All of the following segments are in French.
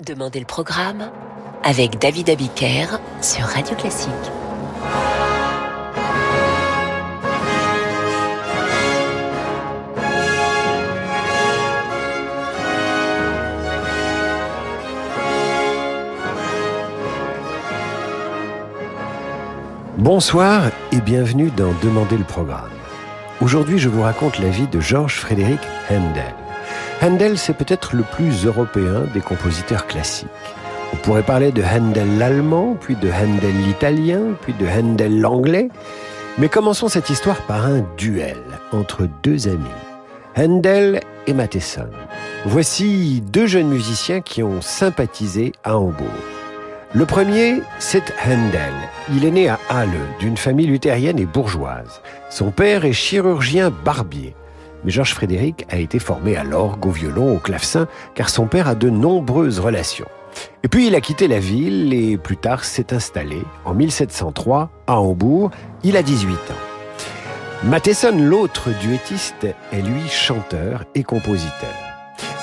Demandez le programme avec David Abiker sur Radio Classique. Bonsoir et bienvenue dans Demandez le programme. Aujourd'hui, je vous raconte la vie de Georges Frédéric Handel. Handel, c'est peut-être le plus européen des compositeurs classiques. On pourrait parler de Handel l'allemand, puis de Handel l'italien, puis de Handel l'anglais. Mais commençons cette histoire par un duel entre deux amis, Handel et Matheson. Voici deux jeunes musiciens qui ont sympathisé à Hambourg. Le premier, c'est Handel. Il est né à Halle, d'une famille luthérienne et bourgeoise. Son père est chirurgien barbier. Mais Georges Frédéric a été formé à l'orgue, au violon, au clavecin, car son père a de nombreuses relations. Et puis il a quitté la ville et plus tard s'est installé, en 1703, à Hambourg. Il a 18 ans. Matheson, l'autre duettiste, est lui chanteur et compositeur.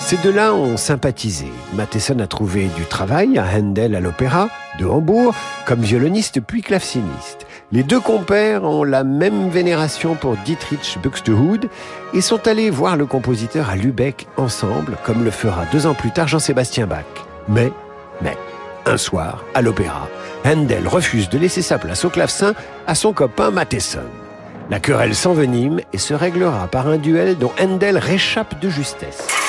Ces deux-là ont sympathisé. Matheson a trouvé du travail à Handel à l'opéra de Hambourg comme violoniste puis claveciniste. Les deux compères ont la même vénération pour Dietrich Buxtehude et sont allés voir le compositeur à Lübeck ensemble, comme le fera deux ans plus tard Jean-Sébastien Bach. Mais, mais, un soir, à l'opéra, Handel refuse de laisser sa place au clavecin à son copain Matheson. La querelle s'envenime et se réglera par un duel dont Handel réchappe de justesse.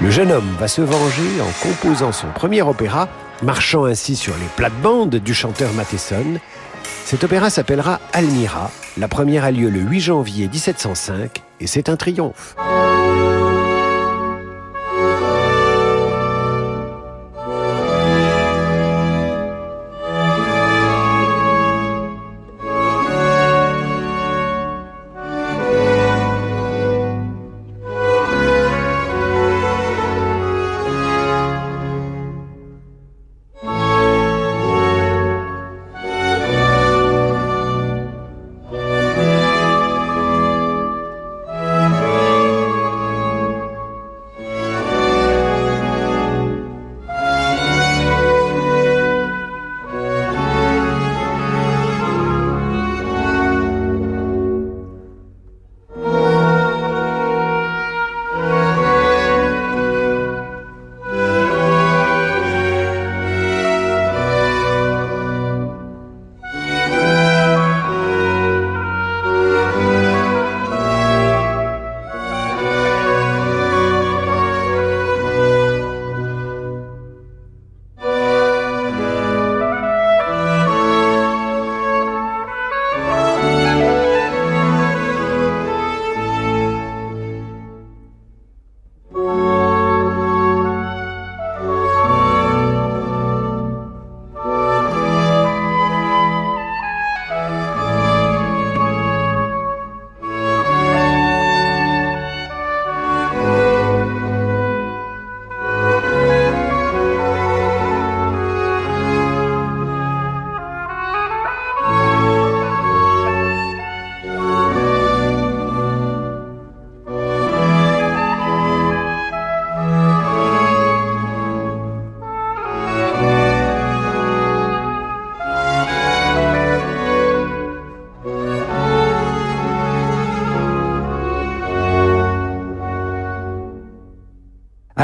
Le jeune homme va se venger en composant son premier opéra, marchant ainsi sur les plates-bandes du chanteur Matheson. Cet opéra s'appellera Almira. La première a lieu le 8 janvier 1705 et c'est un triomphe.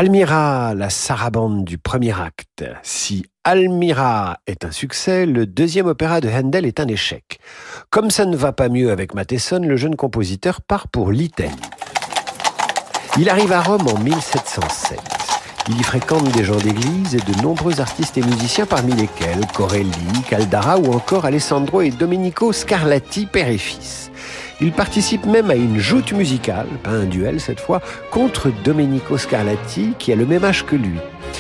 Almira, la sarabande du premier acte. Si Almira est un succès, le deuxième opéra de Handel est un échec. Comme ça ne va pas mieux avec Matheson, le jeune compositeur part pour l'Italie. Il arrive à Rome en 1707. Il y fréquente des gens d'église et de nombreux artistes et musiciens parmi lesquels Corelli, Caldara ou encore Alessandro et Domenico Scarlatti, père et fils. Il participe même à une joute musicale, pas un duel cette fois, contre Domenico Scarlatti, qui a le même âge que lui.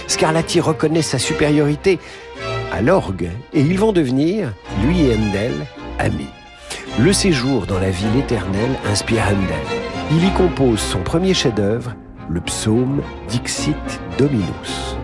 Scarlatti reconnaît sa supériorité à l'orgue et ils vont devenir, lui et Handel, amis. Le séjour dans la ville éternelle inspire Handel. Il y compose son premier chef-d'œuvre, le psaume Dixit Dominus.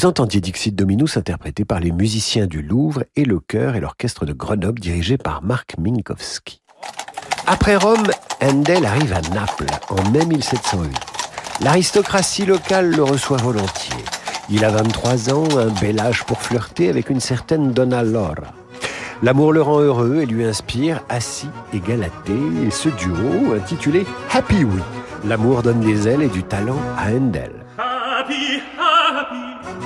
Vous entendiez Dixit Dominus interprété par les musiciens du Louvre et le chœur et l'orchestre de Grenoble dirigé par Marc Minkowski. Après Rome, Handel arrive à Naples en mai 1708. L'aristocratie locale le reçoit volontiers. Il a 23 ans, un bel âge pour flirter avec une certaine Donna Laura. L'amour le rend heureux et lui inspire Assis et Galatée et ce duo intitulé Happy We. L'amour donne des ailes et du talent à Handel.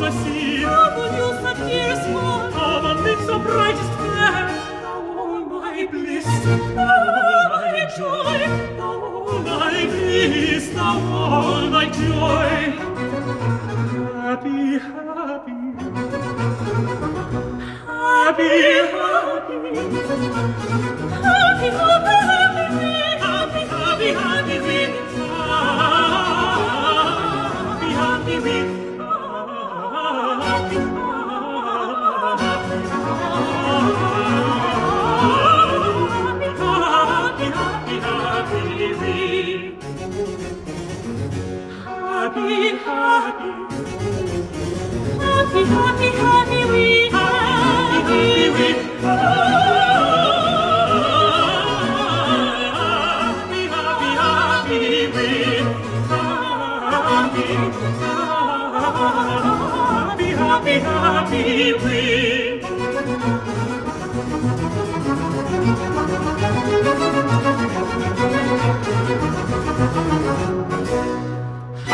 I see. How will you appear small? How my lips are brightest flare. Thou all my bliss, thou all my joy, thou all my bliss, thou all my joy. Happy, happy, happy, happy, happy, happy. Happy, happy, happy, we, happy, we, happy, happy, happy, we, happy, happy, happy, happy, happy, you.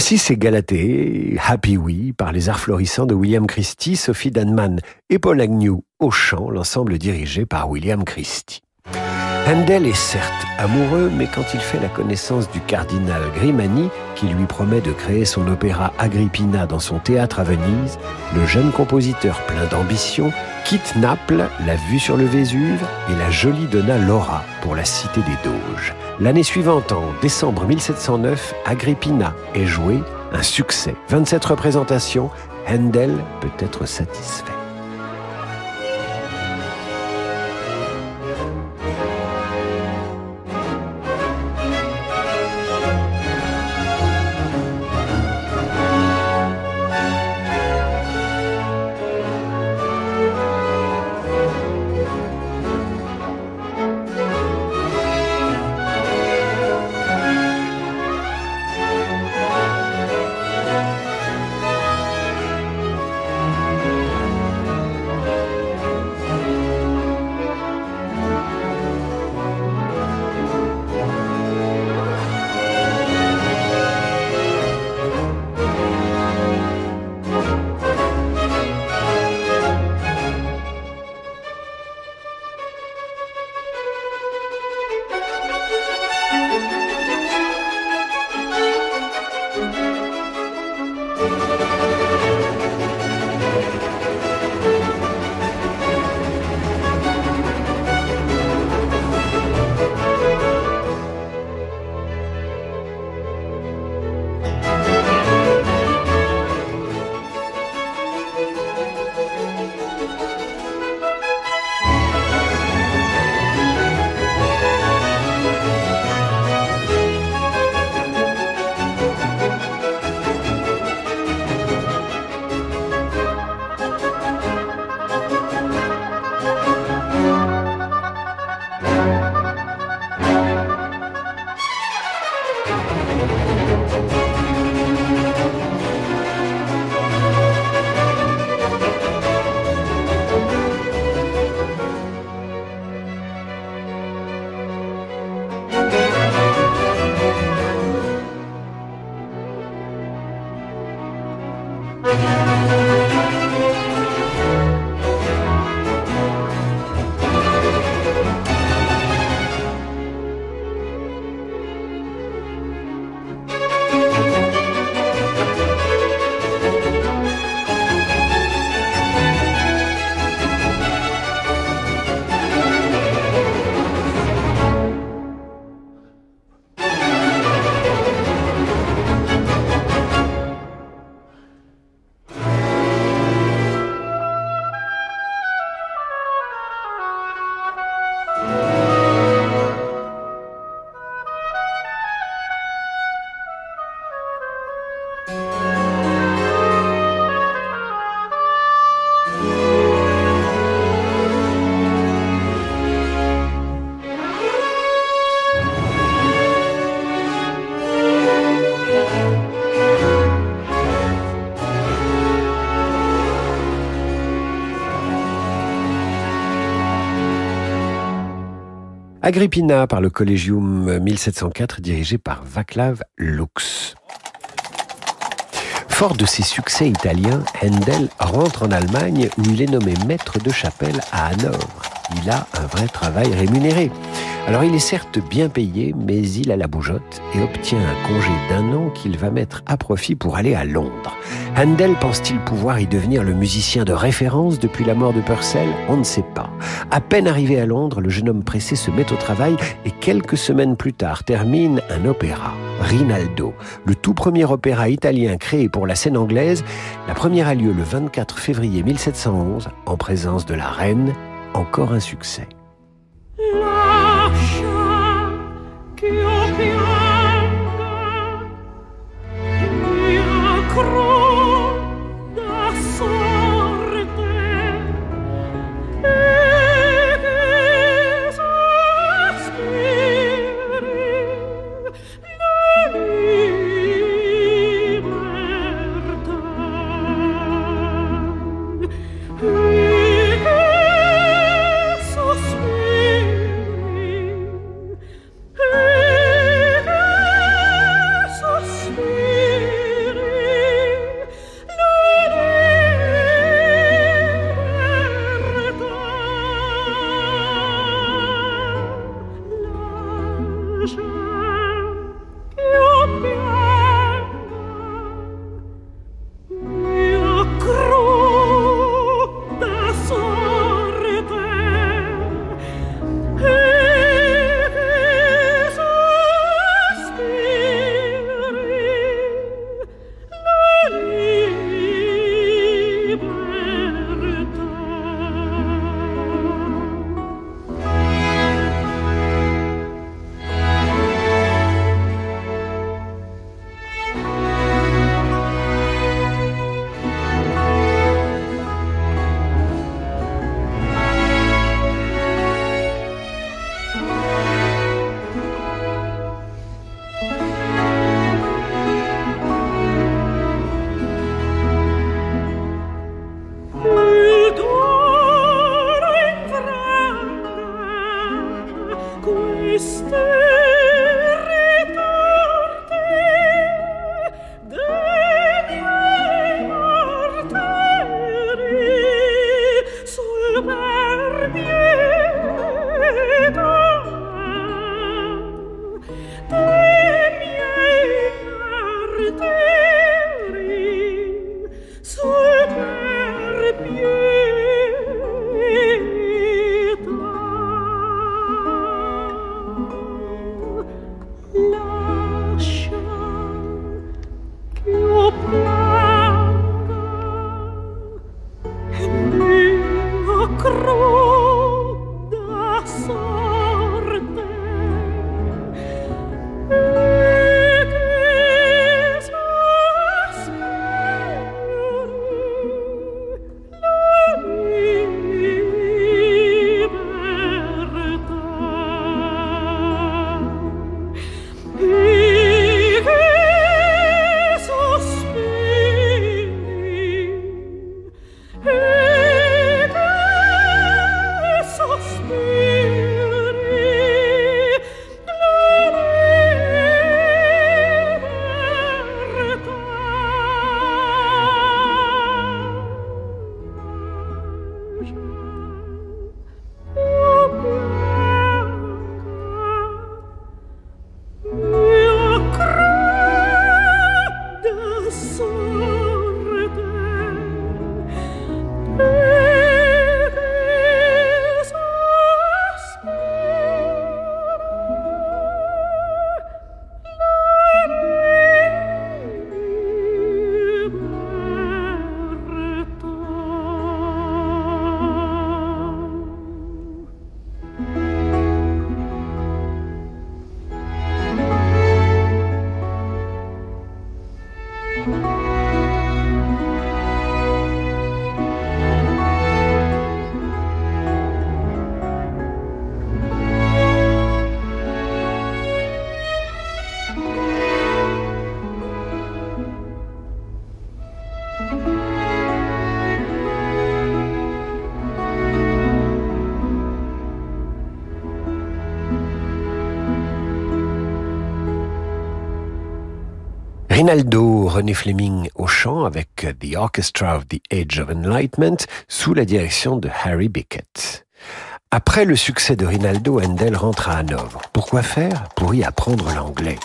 Assis et Galatée, Happy We, par les arts florissants de William Christie, Sophie Danman et Paul Agnew au chant, l'ensemble dirigé par William Christie. Handel est certes amoureux, mais quand il fait la connaissance du cardinal Grimani, qui lui promet de créer son opéra Agrippina dans son théâtre à Venise, le jeune compositeur plein d'ambition quitte Naples, la vue sur le Vésuve et la jolie Donna Laura pour la cité des Doges. L'année suivante, en décembre 1709, Agrippina est jouée, un succès. 27 représentations, Handel peut être satisfait. Agrippina par le Collegium 1704 dirigé par Vaclav Lux. Fort de ses succès italiens, Handel rentre en Allemagne où il est nommé maître de chapelle à Hanovre. Il a un vrai travail rémunéré. Alors il est certes bien payé, mais il a la bougeotte et obtient un congé d'un an qu'il va mettre à profit pour aller à Londres. Handel pense-t-il pouvoir y devenir le musicien de référence depuis la mort de Purcell? On ne sait pas. À peine arrivé à Londres, le jeune homme pressé se met au travail et quelques semaines plus tard termine un opéra, Rinaldo, le tout premier opéra italien créé pour la scène anglaise. La première a lieu le 24 février 1711 en présence de la reine, encore un succès. Rinaldo, René Fleming au chant avec The Orchestra of the Age of Enlightenment sous la direction de Harry Bickett. Après le succès de Rinaldo, Handel rentre à Hanovre. Pourquoi faire? Pour y apprendre l'anglais.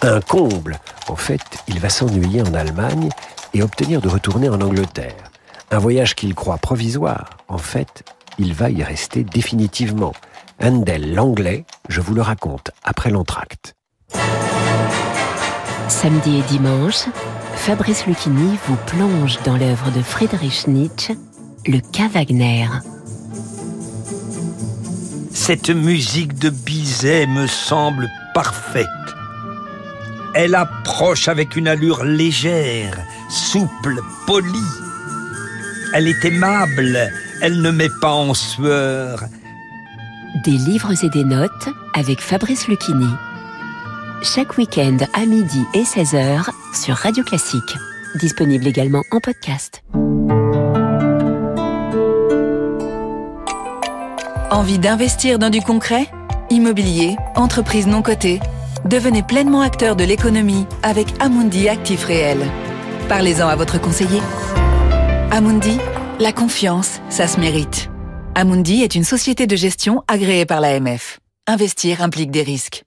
Un comble En fait, il va s'ennuyer en Allemagne et obtenir de retourner en Angleterre. Un voyage qu'il croit provisoire. En fait, il va y rester définitivement. Handel, l'anglais, je vous le raconte après l'entracte. Samedi et dimanche, Fabrice Lucchini vous plonge dans l'œuvre de Friedrich Nietzsche, le cas Wagner. Cette musique de Bizet me semble parfaite. Elle approche avec une allure légère, souple, polie. Elle est aimable, elle ne met pas en sueur. Des livres et des notes avec Fabrice Lucchini. Chaque week-end à midi et 16h sur Radio Classique. Disponible également en podcast. Envie d'investir dans du concret? Immobilier, entreprise non cotée? Devenez pleinement acteur de l'économie avec Amundi Actif Réel. Parlez-en à votre conseiller. Amundi, la confiance, ça se mérite. Amundi est une société de gestion agréée par l'AMF. Investir implique des risques.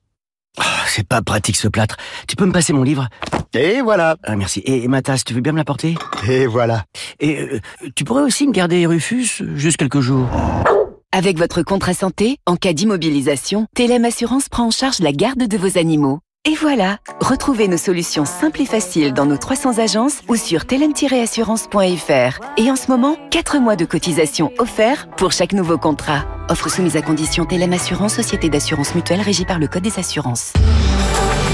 Ah, c'est pas pratique ce plâtre. Tu peux me passer mon livre? Et voilà. Ah, merci. Et, ma tasse, tu veux bien me l'apporter? Et voilà. Et euh, tu pourrais aussi me garder Rufus juste quelques jours. Avec votre contrat santé, en cas d'immobilisation, Télém Assurance prend en charge la garde de vos animaux. Et voilà, retrouvez nos solutions simples et faciles dans nos 300 agences ou sur telem-assurance.fr. Et en ce moment, 4 mois de cotisation offerts pour chaque nouveau contrat. Offre soumise à condition Télém Assurance, société d'assurance mutuelle régie par le Code des assurances.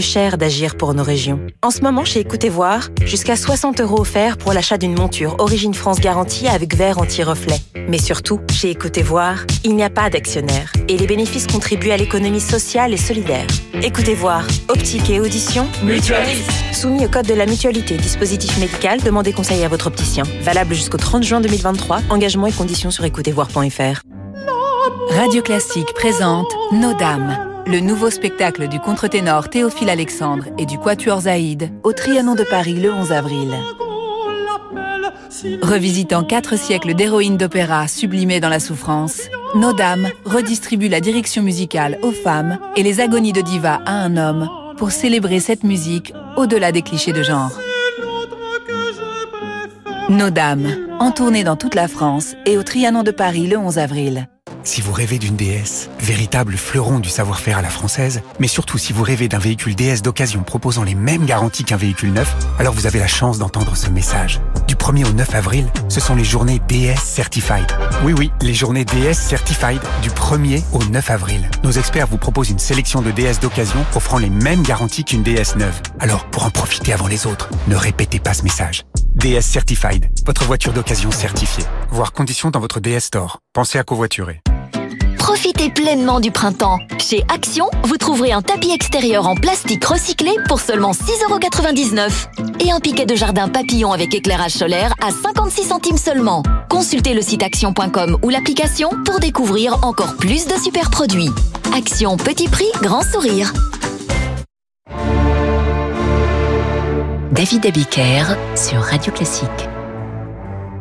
cher d'agir pour nos régions. En ce moment, chez Écoutez Voir, jusqu'à 60 euros offerts pour l'achat d'une monture Origine France garantie avec verre anti-reflet. Mais surtout, chez Écoutez Voir, il n'y a pas d'actionnaire et les bénéfices contribuent à l'économie sociale et solidaire. Écoutez Voir, optique et audition, mutualiste. Soumis au code de la mutualité, dispositif médical, demandez conseil à votre opticien. Valable jusqu'au 30 juin 2023. Engagement et conditions sur écoutezvoir.fr. Radio Classique présente Nos Dames, le nouveau spectacle du contre-ténor Théophile Alexandre et du Quatuor Zaïd au Trianon de Paris le 11 avril. Revisitant quatre siècles d'héroïnes d'opéra sublimées dans la souffrance, Nos Dames redistribue la direction musicale aux femmes et les agonies de diva à un homme pour célébrer cette musique au-delà des clichés de genre. Nos Dames, en tournée dans toute la France et au Trianon de Paris le 11 avril. Si vous rêvez d'une DS, véritable fleuron du savoir-faire à la française, mais surtout si vous rêvez d'un véhicule DS d'occasion proposant les mêmes garanties qu'un véhicule neuf, alors vous avez la chance d'entendre ce message. Du 1er au 9 avril, ce sont les journées DS Certified. Oui oui, les journées DS Certified du 1er au 9 avril. Nos experts vous proposent une sélection de DS d'occasion offrant les mêmes garanties qu'une DS neuve. Alors, pour en profiter avant les autres, ne répétez pas ce message. DS Certified, votre voiture d'occasion certifiée. Voir conditions dans votre DS Store. Pensez à covoiturer. Profitez pleinement du printemps. Chez Action, vous trouverez un tapis extérieur en plastique recyclé pour seulement 6,99€ et un piquet de jardin papillon avec éclairage solaire à 56 centimes seulement. Consultez le site action.com ou l'application pour découvrir encore plus de super produits. Action petit prix, grand sourire. David Abiker sur Radio Classique.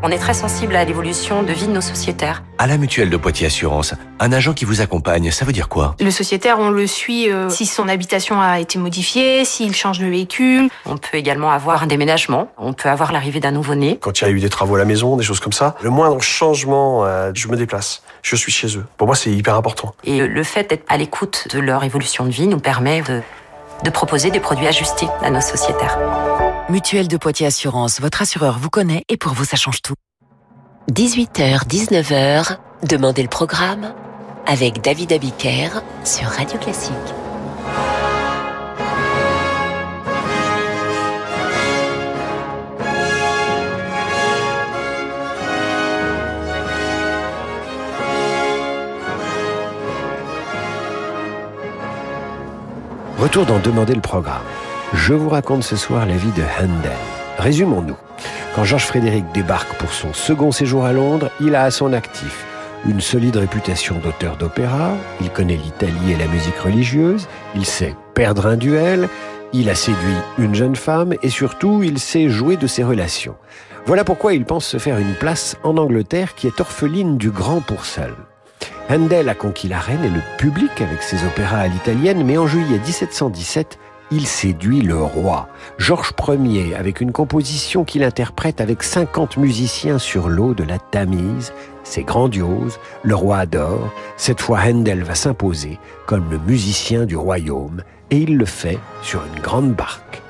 On est très sensible à l'évolution de vie de nos sociétaires. À la mutuelle de Poitiers Assurance, un agent qui vous accompagne, ça veut dire quoi? Le sociétaire, on le suit euh, si son habitation a été modifiée, s'il change de véhicule. On peut également avoir un déménagement, on peut avoir l'arrivée d'un nouveau-né. Quand il y a eu des travaux à la maison, des choses comme ça, le moindre changement, euh, je me déplace. Je suis chez eux. Pour moi, c'est hyper important. Et le fait d'être à l'écoute de leur évolution de vie nous permet de, de proposer des produits ajustés à nos sociétaires. Mutuelle de Poitiers Assurance, votre assureur vous connaît et pour vous ça change tout. 18h, 19h, demandez le programme avec David Abiker sur Radio Classique. Retour dans Demander le programme. Je vous raconte ce soir la vie de Handel. Résumons-nous. Quand Georges Frédéric débarque pour son second séjour à Londres, il a à son actif une solide réputation d'auteur d'opéra, il connaît l'Italie et la musique religieuse, il sait perdre un duel, il a séduit une jeune femme et surtout il sait jouer de ses relations. Voilà pourquoi il pense se faire une place en Angleterre qui est orpheline du grand pour seul. Handel a conquis la reine et le public avec ses opéras à l'italienne, mais en juillet 1717, il séduit le roi, Georges Ier, avec une composition qu'il interprète avec 50 musiciens sur l'eau de la Tamise. C'est grandiose, le roi adore. Cette fois, Handel va s'imposer comme le musicien du royaume, et il le fait sur une grande barque.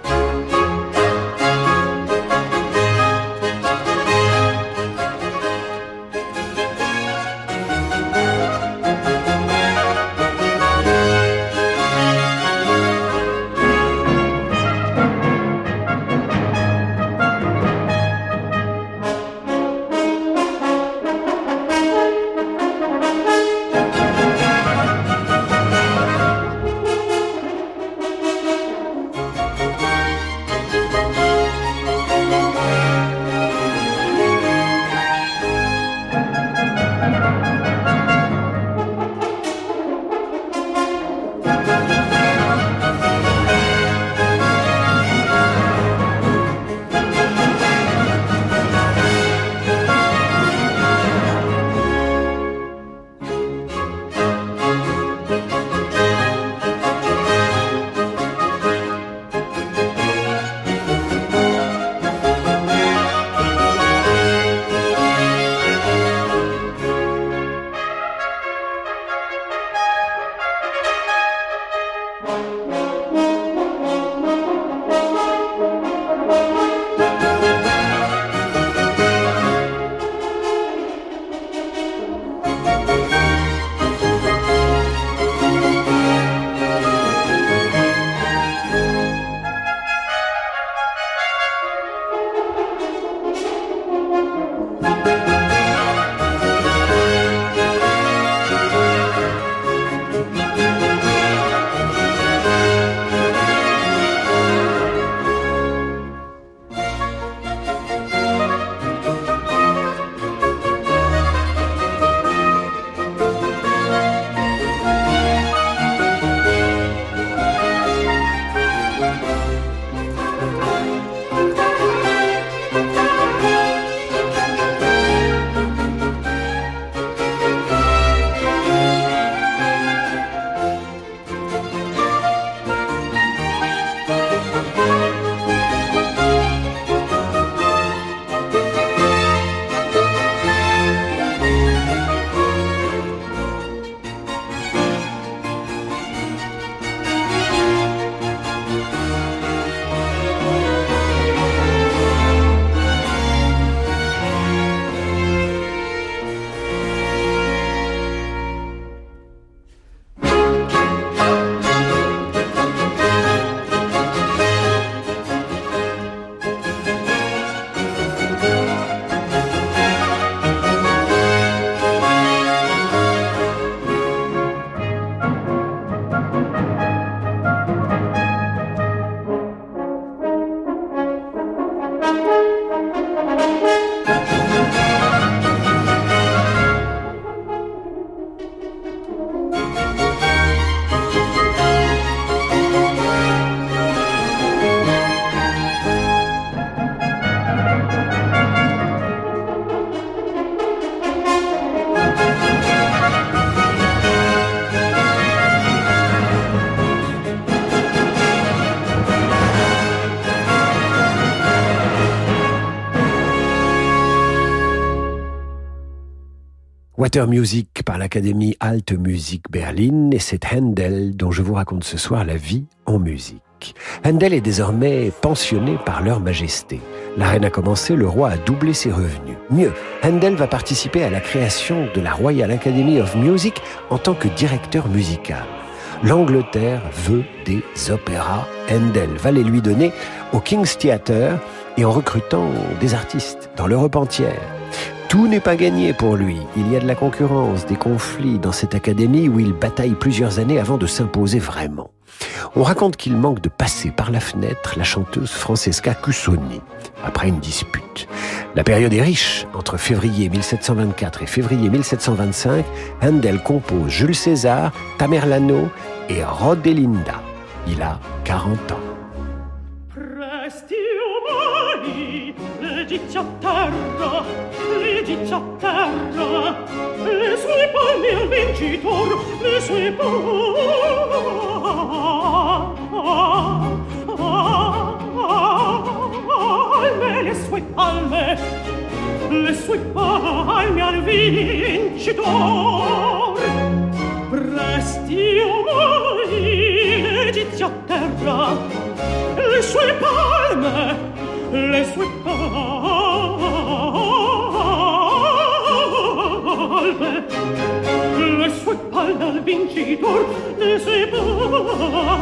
Water Music par l'Académie Alte Musik Berlin et c'est Handel dont je vous raconte ce soir la vie en musique. Handel est désormais pensionné par leur majesté. La reine a commencé, le roi a doublé ses revenus. Mieux, Handel va participer à la création de la Royal Academy of Music en tant que directeur musical. L'Angleterre veut des opéras. Handel va les lui donner au King's Theatre et en recrutant des artistes dans l'Europe entière. Tout n'est pas gagné pour lui. Il y a de la concurrence, des conflits dans cette académie où il bataille plusieurs années avant de s'imposer vraiment. On raconte qu'il manque de passer par la fenêtre la chanteuse Francesca Cussoni après une dispute. La période est riche. Entre février 1724 et février 1725, Handel compose Jules César, Tamerlano et Rodelinda. Il a 40 ans. Leggi a terra, le sue palme al vincitor, le sue palme, le sue palme, le al vincitor. Presti umani, leggi a terra, le sue palme, le sue palme, salve le sue palle al vincitor ne separa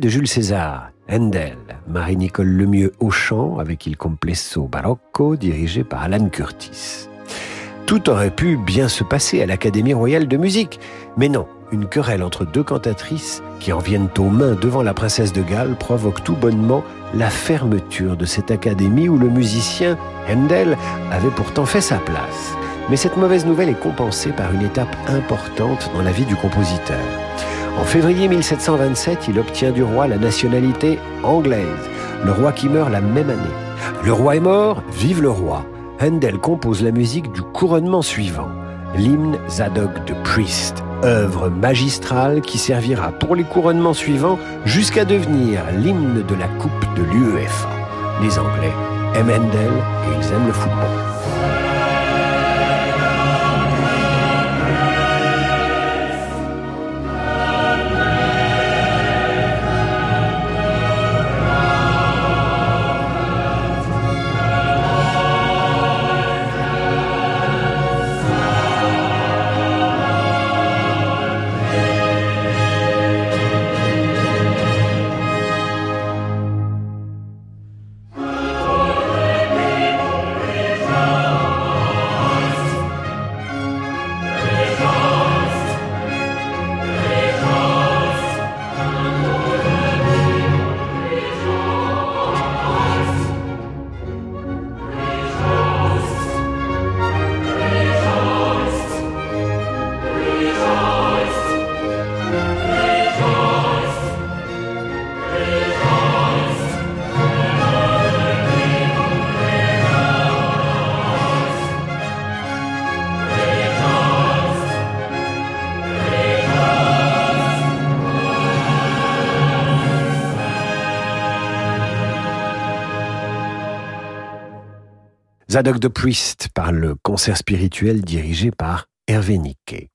de Jules César, Handel, Marie-Nicole Lemieux au chant avec Il Complesso Barocco dirigé par Alan Curtis. Tout aurait pu bien se passer à l'Académie royale de musique, mais non, une querelle entre deux cantatrices qui en viennent aux mains devant la princesse de Galles provoque tout bonnement la fermeture de cette académie où le musicien Handel avait pourtant fait sa place. Mais cette mauvaise nouvelle est compensée par une étape importante dans la vie du compositeur. En février 1727, il obtient du roi la nationalité anglaise, le roi qui meurt la même année. Le roi est mort, vive le roi. Handel compose la musique du couronnement suivant, l'hymne Zadok de Priest, œuvre magistrale qui servira pour les couronnements suivants jusqu'à devenir l'hymne de la Coupe de l'UEFA. Les Anglais aiment Handel et ils aiment le football. Zadok the Priest par le concert spirituel dirigé par Hervé Niquet.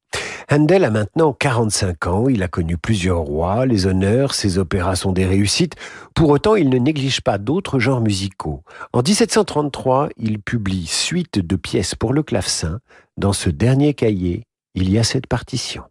Handel a maintenant 45 ans, il a connu plusieurs rois, les honneurs, ses opéras sont des réussites. Pour autant, il ne néglige pas d'autres genres musicaux. En 1733, il publie Suite de pièces pour le clavecin. Dans ce dernier cahier, il y a cette partition.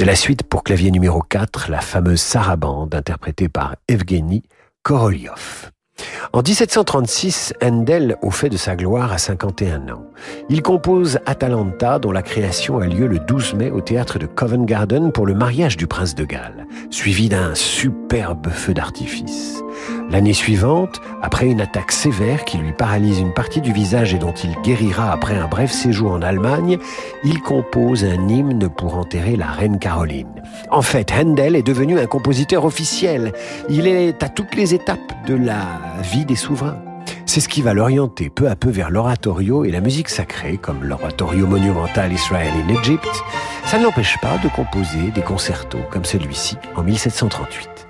C'était la suite pour clavier numéro 4, la fameuse Sarabande, interprétée par Evgeny Korolyov. En 1736, Handel au fait de sa gloire à 51 ans. Il compose Atalanta dont la création a lieu le 12 mai au théâtre de Covent Garden pour le mariage du prince de Galles, suivi d'un superbe feu d'artifice. L'année suivante, après une attaque sévère qui lui paralyse une partie du visage et dont il guérira après un bref séjour en Allemagne, il compose un hymne pour enterrer la reine Caroline. En fait, Handel est devenu un compositeur officiel. Il est à toutes les étapes de la vie des souverains. C'est ce qui va l'orienter peu à peu vers l'oratorio et la musique sacrée, comme l'oratorio monumental Israel in Egypt. Ça ne l'empêche pas de composer des concertos comme celui-ci en 1738.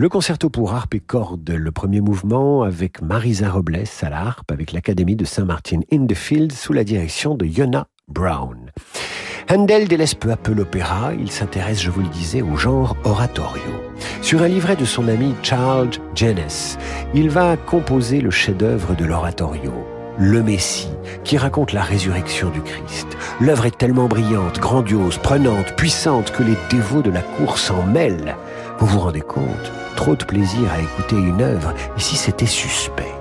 Le concerto pour harpe et cordes, le premier mouvement avec Marisa Robles à la harpe avec l'Académie de Saint-Martin in the Field sous la direction de Yona Brown. Handel délaisse peu à peu l'opéra, il s'intéresse, je vous le disais, au genre oratorio. Sur un livret de son ami Charles Jennes, il va composer le chef-d'œuvre de l'oratorio, Le Messie, qui raconte la résurrection du Christ. L'œuvre est tellement brillante, grandiose, prenante, puissante que les dévots de la cour s'en mêlent. Vous vous rendez compte? Trop de plaisir à écouter une œuvre, si c'était suspect?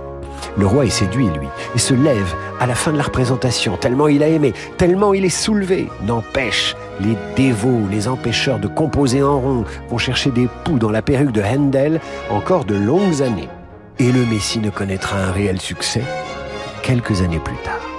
Le roi est séduit, lui, et se lève à la fin de la représentation, tellement il a aimé, tellement il est soulevé. N'empêche, les dévots, les empêcheurs de composer en rond vont chercher des poux dans la perruque de Handel encore de longues années. Et le Messie ne connaîtra un réel succès quelques années plus tard.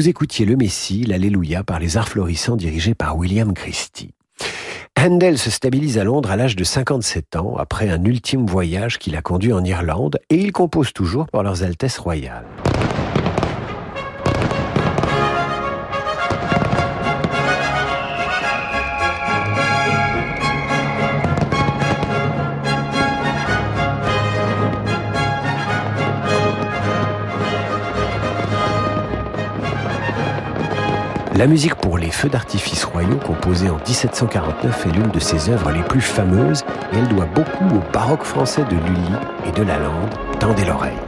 Vous écoutiez Le Messie, l'Alléluia par les Arts Florissants dirigés par William Christie. Handel se stabilise à Londres à l'âge de 57 ans, après un ultime voyage qui l'a conduit en Irlande, et il compose toujours pour leurs Altesses royales. La musique pour les feux d'artifice royaux, composée en 1749, est l'une de ses œuvres les plus fameuses et elle doit beaucoup au baroque français de Lully et de Lalande. Tendez l'oreille.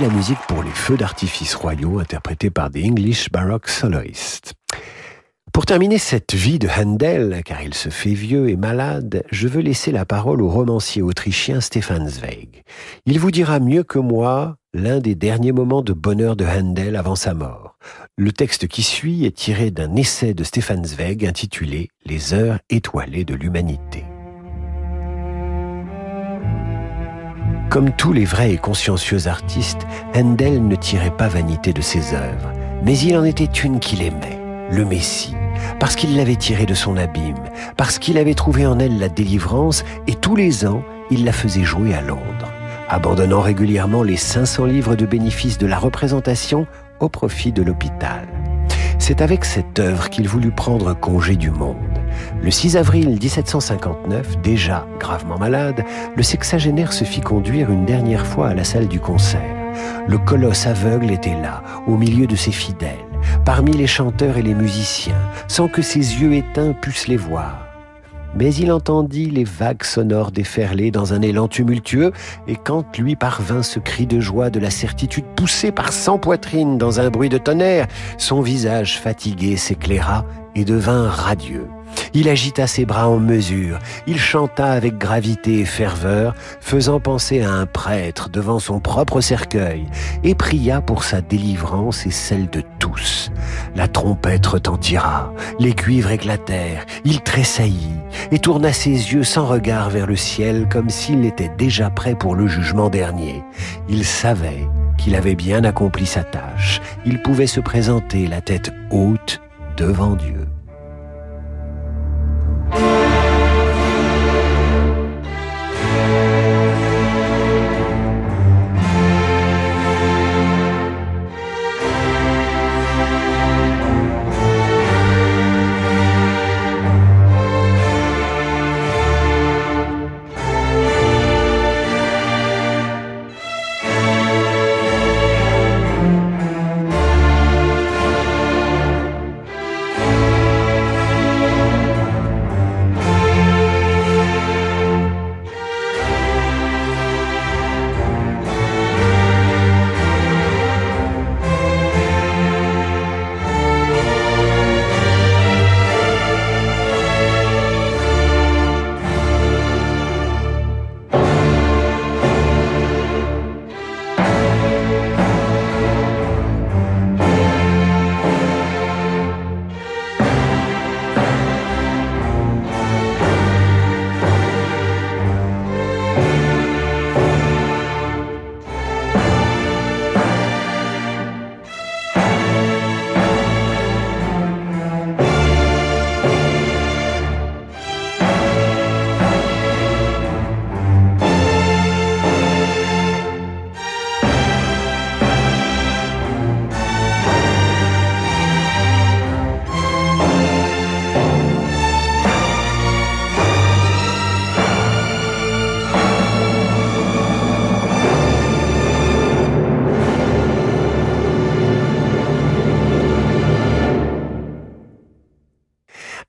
La musique pour les feux d'artifice royaux interprétés par des English Baroque Soloists. Pour terminer cette vie de Handel, car il se fait vieux et malade, je veux laisser la parole au romancier autrichien Stefan Zweig. Il vous dira mieux que moi l'un des derniers moments de bonheur de Handel avant sa mort. Le texte qui suit est tiré d'un essai de Stefan Zweig intitulé Les heures étoilées de l'humanité. Comme tous les vrais et consciencieux artistes, Handel ne tirait pas vanité de ses œuvres, mais il en était une qu'il aimait, le Messie, parce qu'il l'avait tirée de son abîme, parce qu'il avait trouvé en elle la délivrance, et tous les ans, il la faisait jouer à Londres, abandonnant régulièrement les 500 livres de bénéfices de la représentation au profit de l'hôpital. C'est avec cette œuvre qu'il voulut prendre congé du monde. Le 6 avril 1759, déjà gravement malade, le sexagénaire se fit conduire une dernière fois à la salle du concert. Le colosse aveugle était là, au milieu de ses fidèles, parmi les chanteurs et les musiciens, sans que ses yeux éteints pussent les voir. Mais il entendit les vagues sonores déferler dans un élan tumultueux, et quand lui parvint ce cri de joie de la certitude poussé par cent poitrines dans un bruit de tonnerre, son visage fatigué s'éclaira et devint radieux. Il agita ses bras en mesure, il chanta avec gravité et ferveur, faisant penser à un prêtre devant son propre cercueil, et pria pour sa délivrance et celle de tous. La trompette retentira, les cuivres éclatèrent, il tressaillit, et tourna ses yeux sans regard vers le ciel comme s'il était déjà prêt pour le jugement dernier. Il savait qu'il avait bien accompli sa tâche, il pouvait se présenter la tête haute devant Dieu.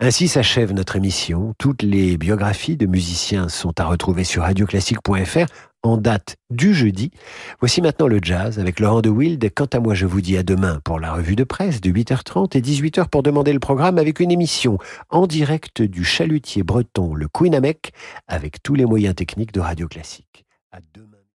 Ainsi s'achève notre émission. Toutes les biographies de musiciens sont à retrouver sur radioclassique.fr en date du jeudi. Voici maintenant le jazz avec Laurent de Wild. Quant à moi, je vous dis à demain pour la revue de presse de 8h30 et 18h pour demander le programme avec une émission en direct du chalutier breton, le Queen avec tous les moyens techniques de Radio Classique.